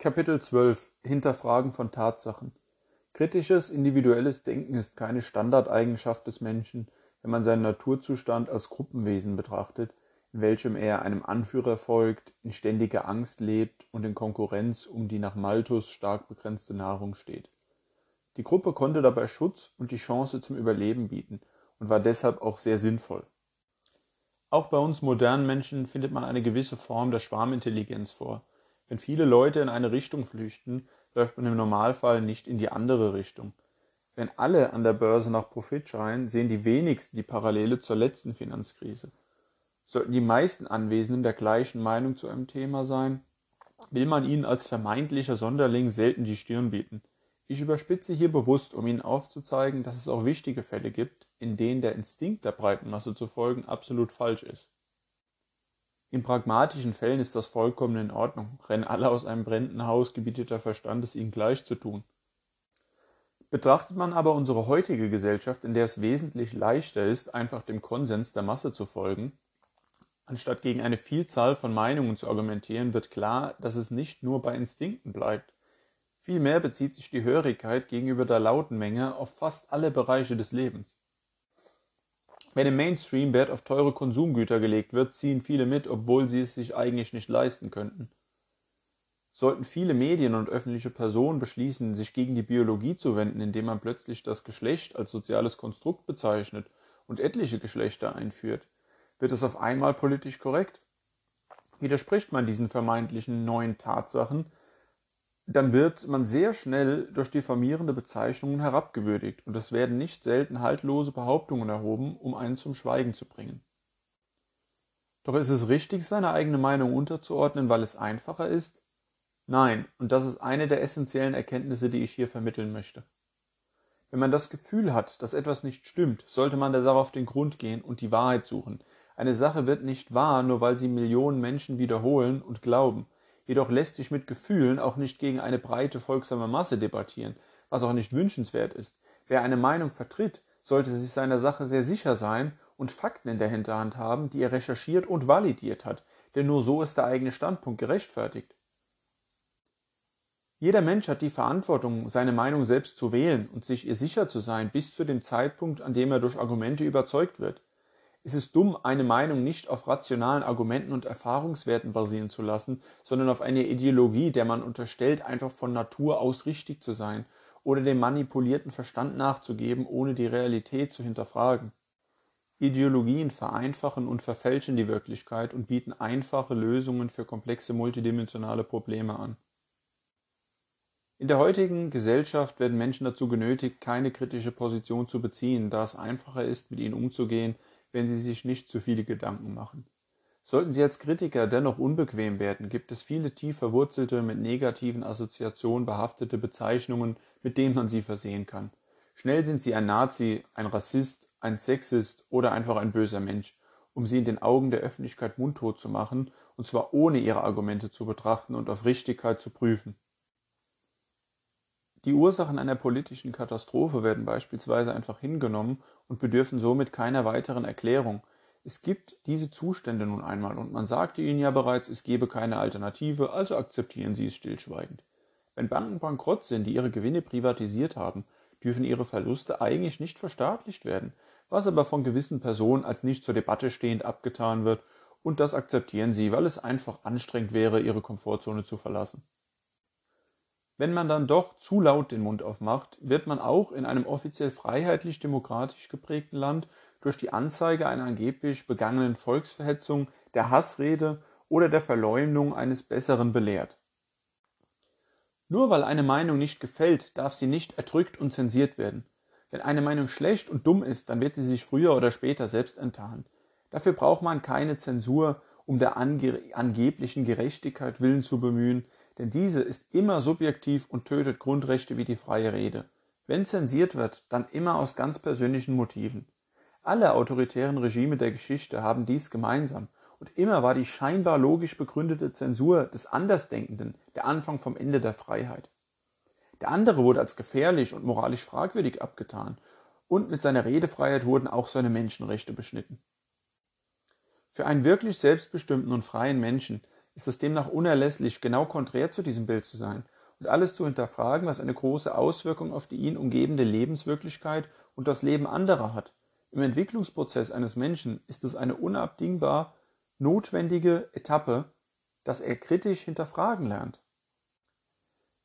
Kapitel 12 Hinterfragen von Tatsachen Kritisches individuelles Denken ist keine Standardeigenschaft des Menschen, wenn man seinen Naturzustand als Gruppenwesen betrachtet, in welchem er einem Anführer folgt, in ständiger Angst lebt und in Konkurrenz um die nach Malthus stark begrenzte Nahrung steht. Die Gruppe konnte dabei Schutz und die Chance zum Überleben bieten und war deshalb auch sehr sinnvoll. Auch bei uns modernen Menschen findet man eine gewisse Form der Schwarmintelligenz vor. Wenn viele Leute in eine Richtung flüchten, läuft man im Normalfall nicht in die andere Richtung. Wenn alle an der Börse nach Profit schreien, sehen die wenigsten die Parallele zur letzten Finanzkrise. Sollten die meisten Anwesenden der gleichen Meinung zu einem Thema sein, will man ihnen als vermeintlicher Sonderling selten die Stirn bieten. Ich überspitze hier bewusst, um Ihnen aufzuzeigen, dass es auch wichtige Fälle gibt, in denen der Instinkt der breiten Masse zu folgen absolut falsch ist. In pragmatischen Fällen ist das vollkommen in Ordnung. Rennen alle aus einem brennenden Haus, gebietet der Verstand es ihnen gleich zu tun. Betrachtet man aber unsere heutige Gesellschaft, in der es wesentlich leichter ist, einfach dem Konsens der Masse zu folgen, anstatt gegen eine Vielzahl von Meinungen zu argumentieren, wird klar, dass es nicht nur bei Instinkten bleibt. Vielmehr bezieht sich die Hörigkeit gegenüber der lauten Menge auf fast alle Bereiche des Lebens. Wenn im Mainstream Wert auf teure Konsumgüter gelegt wird, ziehen viele mit, obwohl sie es sich eigentlich nicht leisten könnten. Sollten viele Medien und öffentliche Personen beschließen, sich gegen die Biologie zu wenden, indem man plötzlich das Geschlecht als soziales Konstrukt bezeichnet und etliche Geschlechter einführt, wird es auf einmal politisch korrekt? Widerspricht man diesen vermeintlichen neuen Tatsachen, dann wird man sehr schnell durch diffamierende Bezeichnungen herabgewürdigt und es werden nicht selten haltlose Behauptungen erhoben, um einen zum Schweigen zu bringen. Doch ist es richtig, seine eigene Meinung unterzuordnen, weil es einfacher ist? Nein, und das ist eine der essentiellen Erkenntnisse, die ich hier vermitteln möchte. Wenn man das Gefühl hat, dass etwas nicht stimmt, sollte man der Sache auf den Grund gehen und die Wahrheit suchen. Eine Sache wird nicht wahr, nur weil sie Millionen Menschen wiederholen und glauben, Jedoch lässt sich mit Gefühlen auch nicht gegen eine breite folgsame Masse debattieren, was auch nicht wünschenswert ist. Wer eine Meinung vertritt, sollte sich seiner Sache sehr sicher sein und Fakten in der Hinterhand haben, die er recherchiert und validiert hat, denn nur so ist der eigene Standpunkt gerechtfertigt. Jeder Mensch hat die Verantwortung, seine Meinung selbst zu wählen und sich ihr sicher zu sein bis zu dem Zeitpunkt, an dem er durch Argumente überzeugt wird. Es ist dumm, eine Meinung nicht auf rationalen Argumenten und Erfahrungswerten basieren zu lassen, sondern auf einer Ideologie, der man unterstellt, einfach von Natur aus richtig zu sein oder dem manipulierten Verstand nachzugeben, ohne die Realität zu hinterfragen. Ideologien vereinfachen und verfälschen die Wirklichkeit und bieten einfache Lösungen für komplexe multidimensionale Probleme an. In der heutigen Gesellschaft werden Menschen dazu genötigt, keine kritische Position zu beziehen, da es einfacher ist, mit ihnen umzugehen, wenn Sie sich nicht zu viele Gedanken machen. Sollten Sie als Kritiker dennoch unbequem werden, gibt es viele tief verwurzelte, mit negativen Assoziationen behaftete Bezeichnungen, mit denen man sie versehen kann. Schnell sind Sie ein Nazi, ein Rassist, ein Sexist oder einfach ein böser Mensch, um Sie in den Augen der Öffentlichkeit mundtot zu machen, und zwar ohne Ihre Argumente zu betrachten und auf Richtigkeit zu prüfen. Die Ursachen einer politischen Katastrophe werden beispielsweise einfach hingenommen und bedürfen somit keiner weiteren Erklärung. Es gibt diese Zustände nun einmal und man sagte ihnen ja bereits, es gebe keine Alternative, also akzeptieren sie es stillschweigend. Wenn Banken bankrott sind, die ihre Gewinne privatisiert haben, dürfen ihre Verluste eigentlich nicht verstaatlicht werden, was aber von gewissen Personen als nicht zur Debatte stehend abgetan wird, und das akzeptieren sie, weil es einfach anstrengend wäre, ihre Komfortzone zu verlassen. Wenn man dann doch zu laut den Mund aufmacht, wird man auch in einem offiziell freiheitlich-demokratisch geprägten Land durch die Anzeige einer angeblich begangenen Volksverhetzung, der Hassrede oder der Verleumdung eines Besseren belehrt. Nur weil eine Meinung nicht gefällt, darf sie nicht erdrückt und zensiert werden. Wenn eine Meinung schlecht und dumm ist, dann wird sie sich früher oder später selbst enttarnen. Dafür braucht man keine Zensur, um der ange angeblichen Gerechtigkeit willen zu bemühen, denn diese ist immer subjektiv und tötet Grundrechte wie die freie Rede. Wenn zensiert wird, dann immer aus ganz persönlichen Motiven. Alle autoritären Regime der Geschichte haben dies gemeinsam, und immer war die scheinbar logisch begründete Zensur des Andersdenkenden der Anfang vom Ende der Freiheit. Der andere wurde als gefährlich und moralisch fragwürdig abgetan, und mit seiner Redefreiheit wurden auch seine Menschenrechte beschnitten. Für einen wirklich selbstbestimmten und freien Menschen ist es demnach unerlässlich, genau konträr zu diesem Bild zu sein und alles zu hinterfragen, was eine große Auswirkung auf die ihn umgebende Lebenswirklichkeit und das Leben anderer hat. Im Entwicklungsprozess eines Menschen ist es eine unabdingbar notwendige Etappe, dass er kritisch hinterfragen lernt.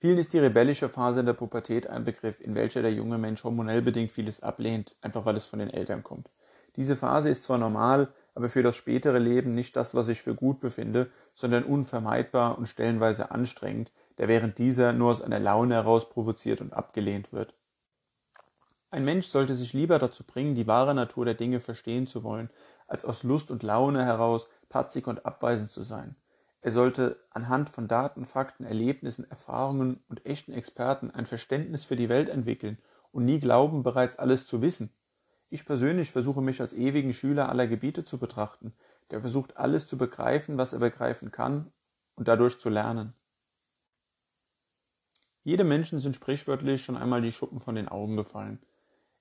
Vielen ist die rebellische Phase in der Pubertät ein Begriff, in welcher der junge Mensch hormonell bedingt vieles ablehnt, einfach weil es von den Eltern kommt. Diese Phase ist zwar normal, aber für das spätere Leben nicht das, was ich für gut befinde, sondern unvermeidbar und stellenweise anstrengend, der während dieser nur aus einer Laune heraus provoziert und abgelehnt wird. Ein Mensch sollte sich lieber dazu bringen, die wahre Natur der Dinge verstehen zu wollen, als aus Lust und Laune heraus patzig und abweisend zu sein. Er sollte anhand von Daten, Fakten, Erlebnissen, Erfahrungen und echten Experten ein Verständnis für die Welt entwickeln und nie glauben, bereits alles zu wissen. Ich persönlich versuche mich als ewigen Schüler aller Gebiete zu betrachten, der versucht alles zu begreifen, was er begreifen kann und dadurch zu lernen. Jedem Menschen sind sprichwörtlich schon einmal die Schuppen von den Augen gefallen.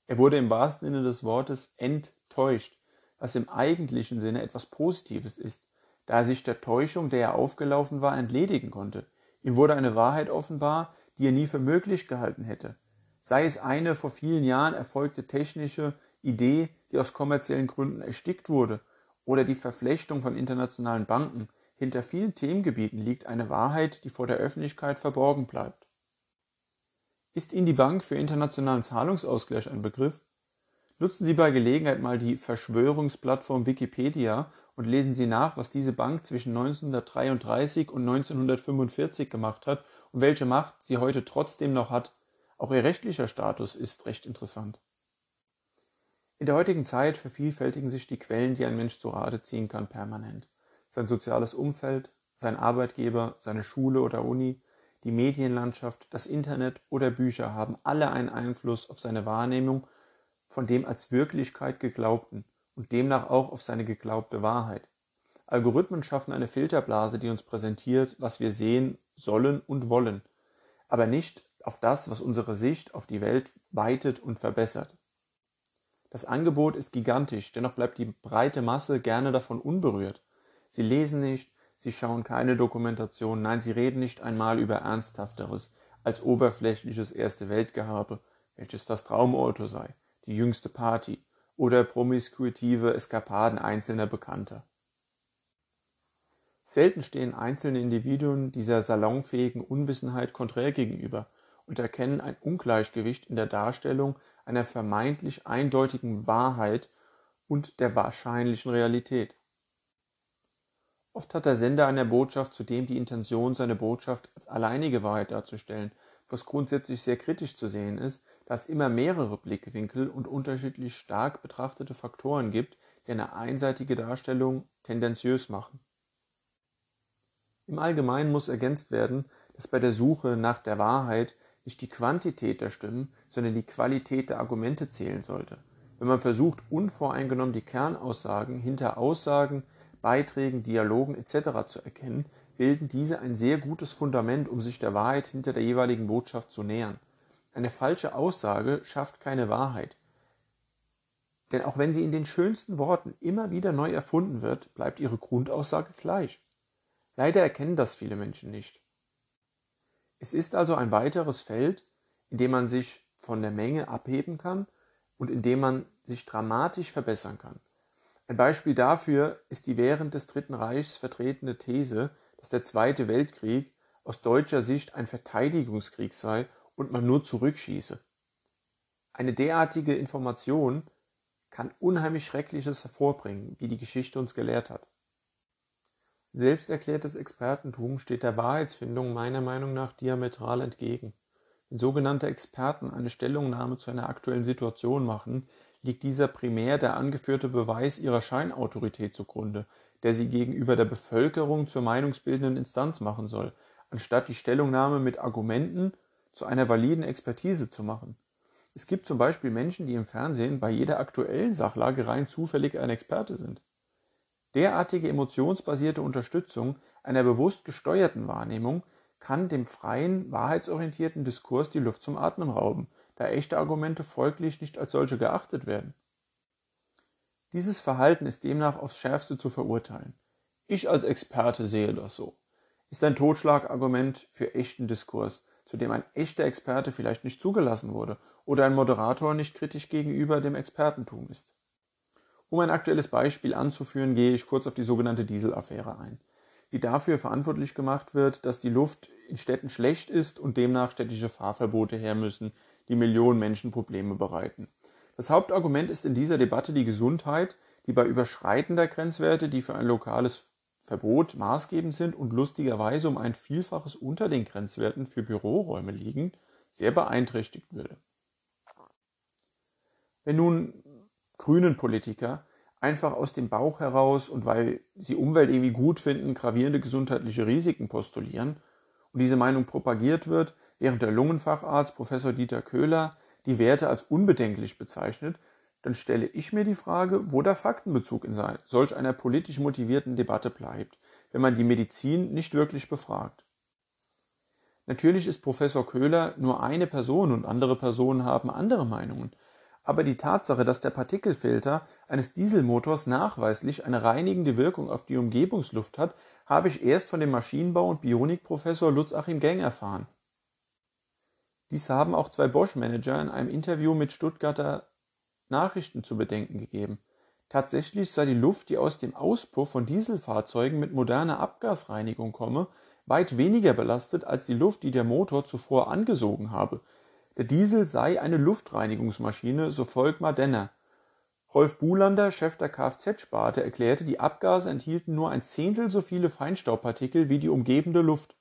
Er wurde im wahrsten Sinne des Wortes enttäuscht, was im eigentlichen Sinne etwas Positives ist, da er sich der Täuschung, der er aufgelaufen war, entledigen konnte. Ihm wurde eine Wahrheit offenbar, die er nie für möglich gehalten hätte. Sei es eine vor vielen Jahren erfolgte technische Idee, die aus kommerziellen Gründen erstickt wurde, oder die Verflechtung von internationalen Banken. Hinter vielen Themengebieten liegt eine Wahrheit, die vor der Öffentlichkeit verborgen bleibt. Ist Ihnen die Bank für internationalen Zahlungsausgleich ein Begriff? Nutzen Sie bei Gelegenheit mal die Verschwörungsplattform Wikipedia und lesen Sie nach, was diese Bank zwischen 1933 und 1945 gemacht hat und welche Macht sie heute trotzdem noch hat. Auch ihr rechtlicher Status ist recht interessant. In der heutigen Zeit vervielfältigen sich die Quellen, die ein Mensch zu Rate ziehen kann, permanent. Sein soziales Umfeld, sein Arbeitgeber, seine Schule oder Uni, die Medienlandschaft, das Internet oder Bücher haben alle einen Einfluss auf seine Wahrnehmung von dem als Wirklichkeit geglaubten und demnach auch auf seine geglaubte Wahrheit. Algorithmen schaffen eine Filterblase, die uns präsentiert, was wir sehen sollen und wollen, aber nicht auf das, was unsere Sicht auf die Welt weitet und verbessert. Das Angebot ist gigantisch, dennoch bleibt die breite Masse gerne davon unberührt. Sie lesen nicht, Sie schauen keine Dokumentation, nein, sie reden nicht einmal über Ernsthafteres als oberflächliches Erste Weltgehabe, welches das Traumauto sei, die jüngste Party oder promiskuitive Eskapaden einzelner Bekannter. Selten stehen einzelne Individuen dieser salonfähigen Unwissenheit konträr gegenüber und erkennen ein Ungleichgewicht in der Darstellung einer vermeintlich eindeutigen Wahrheit und der wahrscheinlichen Realität. Oft hat der Sender einer Botschaft zudem die Intention, seine Botschaft als alleinige Wahrheit darzustellen, was grundsätzlich sehr kritisch zu sehen ist, da es immer mehrere Blickwinkel und unterschiedlich stark betrachtete Faktoren gibt, die eine einseitige Darstellung tendenziös machen. Im Allgemeinen muss ergänzt werden, dass bei der Suche nach der Wahrheit nicht die Quantität der Stimmen, sondern die Qualität der Argumente zählen sollte. Wenn man versucht, unvoreingenommen die Kernaussagen hinter Aussagen Beiträgen, Dialogen etc. zu erkennen, bilden diese ein sehr gutes Fundament, um sich der Wahrheit hinter der jeweiligen Botschaft zu nähern. Eine falsche Aussage schafft keine Wahrheit. Denn auch wenn sie in den schönsten Worten immer wieder neu erfunden wird, bleibt ihre Grundaussage gleich. Leider erkennen das viele Menschen nicht. Es ist also ein weiteres Feld, in dem man sich von der Menge abheben kann und in dem man sich dramatisch verbessern kann. Ein Beispiel dafür ist die während des Dritten Reichs vertretene These, dass der Zweite Weltkrieg aus deutscher Sicht ein Verteidigungskrieg sei und man nur zurückschieße. Eine derartige Information kann unheimlich Schreckliches hervorbringen, wie die Geschichte uns gelehrt hat. Selbsterklärtes Expertentum steht der Wahrheitsfindung meiner Meinung nach diametral entgegen. Wenn sogenannte Experten eine Stellungnahme zu einer aktuellen Situation machen, liegt dieser primär der angeführte Beweis ihrer Scheinautorität zugrunde, der sie gegenüber der Bevölkerung zur meinungsbildenden Instanz machen soll, anstatt die Stellungnahme mit Argumenten zu einer validen Expertise zu machen. Es gibt zum Beispiel Menschen, die im Fernsehen bei jeder aktuellen Sachlage rein zufällig ein Experte sind. Derartige emotionsbasierte Unterstützung einer bewusst gesteuerten Wahrnehmung kann dem freien, wahrheitsorientierten Diskurs die Luft zum Atmen rauben da echte Argumente folglich nicht als solche geachtet werden. Dieses Verhalten ist demnach aufs schärfste zu verurteilen. Ich als Experte sehe das so. Ist ein Totschlagargument für echten Diskurs, zu dem ein echter Experte vielleicht nicht zugelassen wurde oder ein Moderator nicht kritisch gegenüber dem Expertentum ist. Um ein aktuelles Beispiel anzuführen, gehe ich kurz auf die sogenannte Dieselaffäre ein, die dafür verantwortlich gemacht wird, dass die Luft in Städten schlecht ist und demnach städtische Fahrverbote her müssen, die Millionen Menschen Probleme bereiten. Das Hauptargument ist in dieser Debatte die Gesundheit, die bei überschreitender Grenzwerte, die für ein lokales Verbot maßgebend sind und lustigerweise um ein Vielfaches unter den Grenzwerten für Büroräume liegen, sehr beeinträchtigt würde. Wenn nun grünen Politiker einfach aus dem Bauch heraus und weil sie Umwelt irgendwie gut finden, gravierende gesundheitliche Risiken postulieren und diese Meinung propagiert wird, während der Lungenfacharzt Professor Dieter Köhler die Werte als unbedenklich bezeichnet, dann stelle ich mir die Frage, wo der Faktenbezug in solch einer politisch motivierten Debatte bleibt, wenn man die Medizin nicht wirklich befragt. Natürlich ist Professor Köhler nur eine Person und andere Personen haben andere Meinungen, aber die Tatsache, dass der Partikelfilter eines Dieselmotors nachweislich eine reinigende Wirkung auf die Umgebungsluft hat, habe ich erst von dem Maschinenbau- und Bionikprofessor Lutz-Achim Geng erfahren. Dies haben auch zwei Bosch-Manager in einem Interview mit Stuttgarter Nachrichten zu bedenken gegeben. Tatsächlich sei die Luft, die aus dem Auspuff von Dieselfahrzeugen mit moderner Abgasreinigung komme, weit weniger belastet als die Luft, die der Motor zuvor angesogen habe. Der Diesel sei eine Luftreinigungsmaschine, so Volkmar Denner. Rolf Bulander, Chef der Kfz-Sparte, erklärte, die Abgase enthielten nur ein Zehntel so viele Feinstaubpartikel wie die umgebende Luft.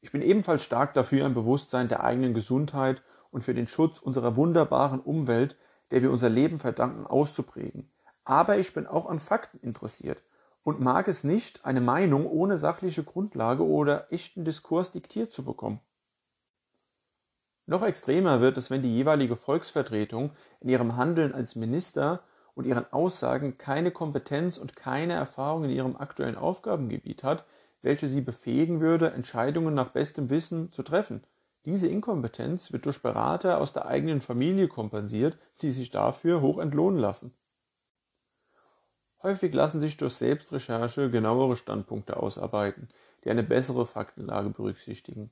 Ich bin ebenfalls stark dafür, ein Bewusstsein der eigenen Gesundheit und für den Schutz unserer wunderbaren Umwelt, der wir unser Leben verdanken, auszuprägen. Aber ich bin auch an Fakten interessiert und mag es nicht, eine Meinung ohne sachliche Grundlage oder echten Diskurs diktiert zu bekommen. Noch extremer wird es, wenn die jeweilige Volksvertretung in ihrem Handeln als Minister und ihren Aussagen keine Kompetenz und keine Erfahrung in ihrem aktuellen Aufgabengebiet hat, welche sie befähigen würde, Entscheidungen nach bestem Wissen zu treffen. Diese Inkompetenz wird durch Berater aus der eigenen Familie kompensiert, die sich dafür hoch entlohnen lassen. Häufig lassen sich durch Selbstrecherche genauere Standpunkte ausarbeiten, die eine bessere Faktenlage berücksichtigen.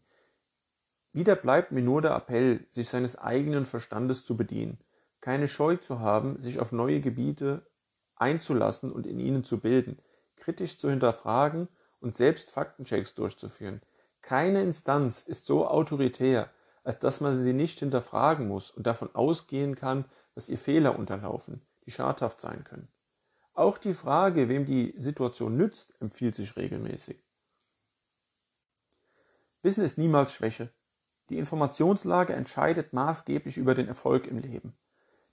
Wieder bleibt mir nur der Appell, sich seines eigenen Verstandes zu bedienen, keine Scheu zu haben, sich auf neue Gebiete einzulassen und in ihnen zu bilden, kritisch zu hinterfragen und selbst Faktenchecks durchzuführen. Keine Instanz ist so autoritär, als dass man sie nicht hinterfragen muss und davon ausgehen kann, dass ihr Fehler unterlaufen, die schadhaft sein können. Auch die Frage, wem die Situation nützt, empfiehlt sich regelmäßig. Wissen ist niemals Schwäche. Die Informationslage entscheidet maßgeblich über den Erfolg im Leben.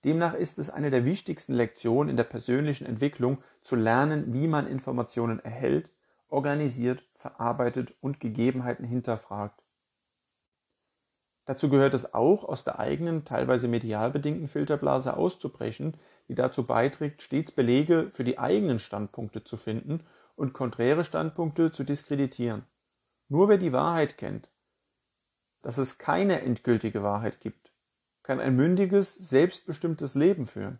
Demnach ist es eine der wichtigsten Lektionen in der persönlichen Entwicklung, zu lernen, wie man Informationen erhält, organisiert, verarbeitet und Gegebenheiten hinterfragt. Dazu gehört es auch, aus der eigenen, teilweise medial bedingten Filterblase auszubrechen, die dazu beiträgt, stets Belege für die eigenen Standpunkte zu finden und konträre Standpunkte zu diskreditieren. Nur wer die Wahrheit kennt, dass es keine endgültige Wahrheit gibt, kann ein mündiges, selbstbestimmtes Leben führen.